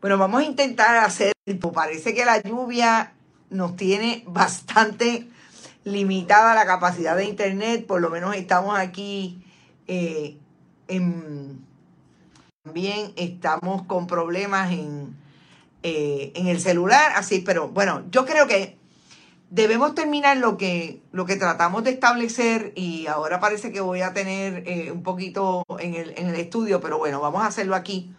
Bueno, vamos a intentar hacer, parece que la lluvia nos tiene bastante limitada la capacidad de internet, por lo menos estamos aquí eh, en, también estamos con problemas en, eh, en el celular, así, pero bueno, yo creo que debemos terminar lo que, lo que tratamos de establecer y ahora parece que voy a tener eh, un poquito en el, en el, estudio, pero bueno, vamos a hacerlo aquí.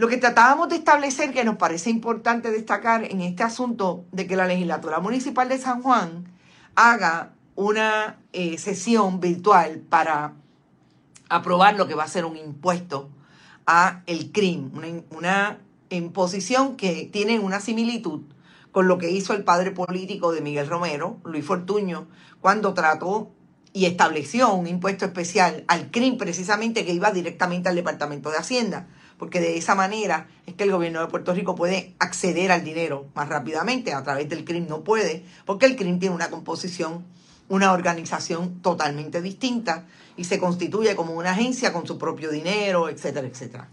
Lo que tratábamos de establecer que nos parece importante destacar en este asunto de que la legislatura municipal de San Juan haga una eh, sesión virtual para aprobar lo que va a ser un impuesto a el crimen, una, una imposición que tiene una similitud con lo que hizo el padre político de Miguel Romero, Luis Fortuño, cuando trató y estableció un impuesto especial al CRIM precisamente que iba directamente al Departamento de Hacienda, porque de esa manera es que el gobierno de Puerto Rico puede acceder al dinero más rápidamente, a través del CRIM no puede, porque el CRIM tiene una composición, una organización totalmente distinta y se constituye como una agencia con su propio dinero, etcétera, etcétera.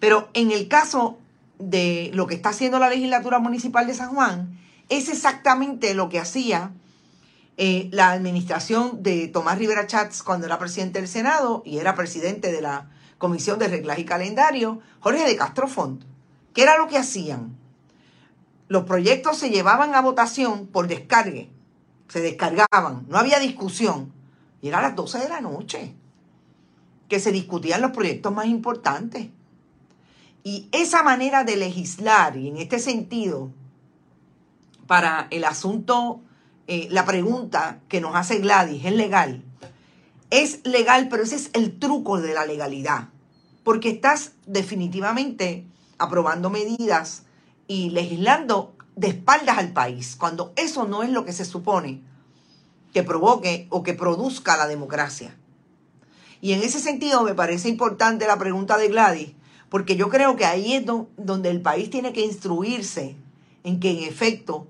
Pero en el caso de lo que está haciendo la legislatura municipal de San Juan es exactamente lo que hacía eh, la administración de Tomás Rivera Chats cuando era presidente del Senado y era presidente de la Comisión de Reglas y Calendario, Jorge de Castro Font. ¿Qué era lo que hacían? Los proyectos se llevaban a votación por descargue, se descargaban, no había discusión. Y era a las 12 de la noche que se discutían los proyectos más importantes. Y esa manera de legislar, y en este sentido, para el asunto, eh, la pregunta que nos hace Gladys, ¿es legal? Es legal, pero ese es el truco de la legalidad, porque estás definitivamente aprobando medidas y legislando de espaldas al país, cuando eso no es lo que se supone que provoque o que produzca la democracia. Y en ese sentido me parece importante la pregunta de Gladys, porque yo creo que ahí es donde el país tiene que instruirse en que en efecto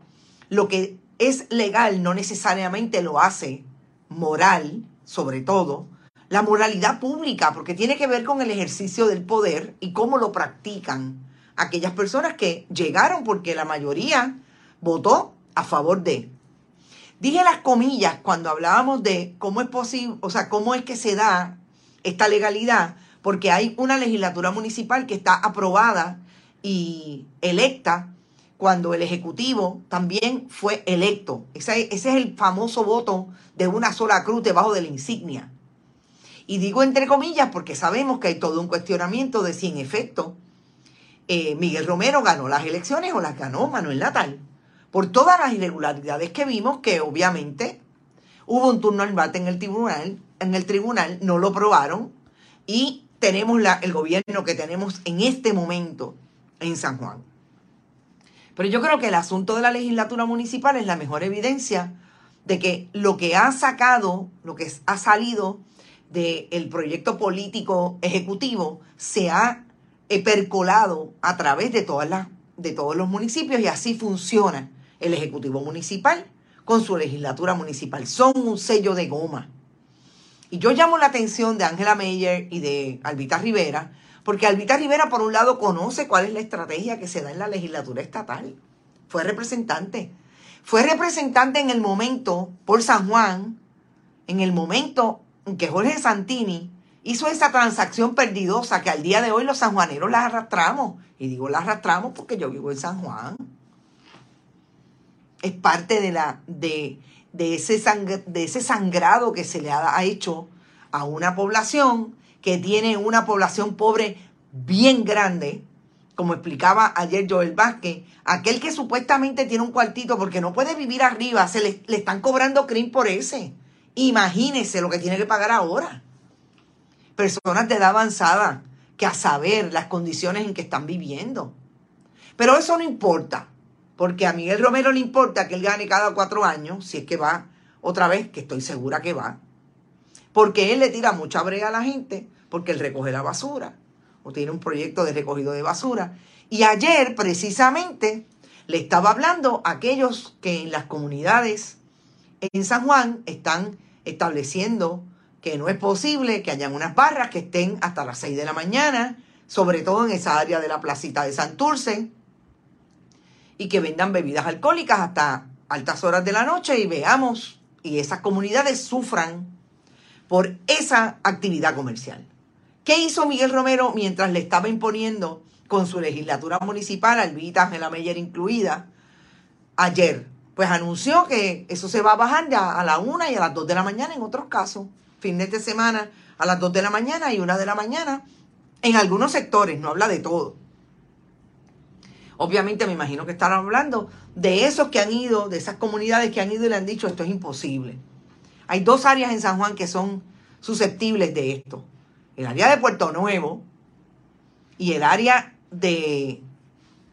lo que es legal no necesariamente lo hace moral, sobre todo, la moralidad pública, porque tiene que ver con el ejercicio del poder y cómo lo practican aquellas personas que llegaron porque la mayoría votó a favor de. Dije las comillas cuando hablábamos de cómo es posible, o sea, cómo es que se da esta legalidad, porque hay una legislatura municipal que está aprobada y electa cuando el Ejecutivo también fue electo. Ese, es el famoso voto de una sola cruz debajo de la insignia. Y digo entre comillas porque sabemos que hay todo un cuestionamiento de si en efecto eh, Miguel Romero ganó las elecciones o las ganó Manuel Natal. Por todas las irregularidades que vimos, que obviamente hubo un turno al bate en el tribunal, en el tribunal no lo probaron y tenemos la, el gobierno que tenemos en este momento en San Juan. Pero yo creo que el asunto de la legislatura municipal es la mejor evidencia de que lo que ha sacado, lo que ha salido del proyecto político ejecutivo se ha percolado a través de, todas las, de todos los municipios y así funciona el Ejecutivo Municipal con su legislatura municipal. Son un sello de goma. Y yo llamo la atención de Angela Meyer y de Albita Rivera, porque Albita Rivera, por un lado, conoce cuál es la estrategia que se da en la legislatura estatal. Fue representante. Fue representante en el momento, por San Juan, en el momento en que Jorge Santini hizo esa transacción perdidosa que al día de hoy los sanjuaneros la arrastramos. Y digo la arrastramos porque yo vivo en San Juan. Es parte de la, de, de ese, de ese sangrado que se le ha hecho a una población que tiene una población pobre bien grande, como explicaba ayer Joel Vázquez, aquel que supuestamente tiene un cuartito porque no puede vivir arriba, se le, le están cobrando CRIM por ese. Imagínese lo que tiene que pagar ahora. Personas de edad avanzada, que a saber las condiciones en que están viviendo. Pero eso no importa. Porque a Miguel Romero le importa que él gane cada cuatro años, si es que va otra vez, que estoy segura que va. Porque él le tira mucha brea a la gente, porque él recoge la basura, o tiene un proyecto de recogido de basura. Y ayer, precisamente, le estaba hablando a aquellos que en las comunidades en San Juan están estableciendo que no es posible que hayan unas barras que estén hasta las 6 de la mañana sobre todo en esa área de la placita de Santurce, y que vendan bebidas alcohólicas hasta altas horas de la noche y veamos y esas comunidades sufran por esa actividad comercial. ¿Qué hizo Miguel Romero mientras le estaba imponiendo con su legislatura municipal, Albita Ángela Meyer incluida, ayer? Pues anunció que eso se va a bajar ya a la una y a las dos de la mañana en otros casos, fines de semana a las dos de la mañana y una de la mañana en algunos sectores, no habla de todo. Obviamente me imagino que estarán hablando de esos que han ido, de esas comunidades que han ido y le han dicho esto es imposible. Hay dos áreas en San Juan que son susceptibles de esto. El área de Puerto Nuevo y el área de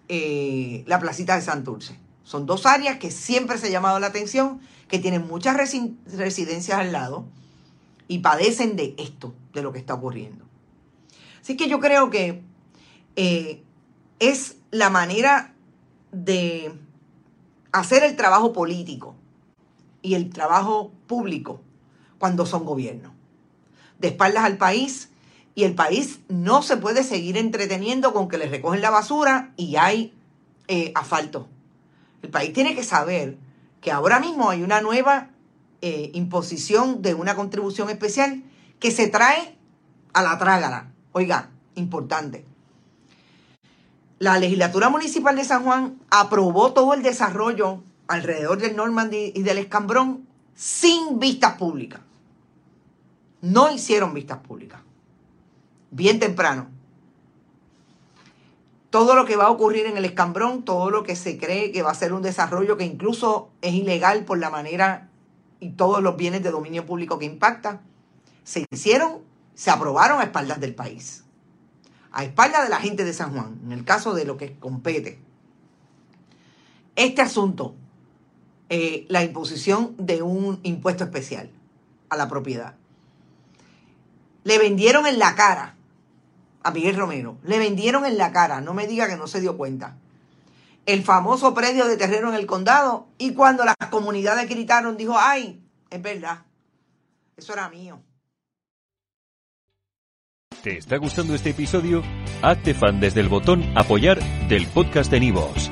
eh, la placita de Santurce. Son dos áreas que siempre se ha llamado la atención, que tienen muchas residencias al lado y padecen de esto, de lo que está ocurriendo. Así que yo creo que eh, es la manera de hacer el trabajo político y el trabajo público cuando son gobierno. De espaldas al país y el país no se puede seguir entreteniendo con que le recogen la basura y hay eh, asfalto. El país tiene que saber que ahora mismo hay una nueva eh, imposición de una contribución especial que se trae a la trágala. Oiga, importante. La legislatura municipal de San Juan aprobó todo el desarrollo alrededor del Normandy y del Escambrón sin vistas públicas. No hicieron vistas públicas. Bien temprano. Todo lo que va a ocurrir en el Escambrón, todo lo que se cree que va a ser un desarrollo que incluso es ilegal por la manera y todos los bienes de dominio público que impacta, se hicieron, se aprobaron a espaldas del país a espalda de la gente de San Juan, en el caso de lo que compete. Este asunto, eh, la imposición de un impuesto especial a la propiedad. Le vendieron en la cara a Miguel Romero, le vendieron en la cara, no me diga que no se dio cuenta. El famoso predio de terreno en el condado y cuando las comunidades gritaron, dijo, ay, es verdad, eso era mío. ¿Te está gustando este episodio? Hazte fan desde el botón Apoyar del podcast de Nivos.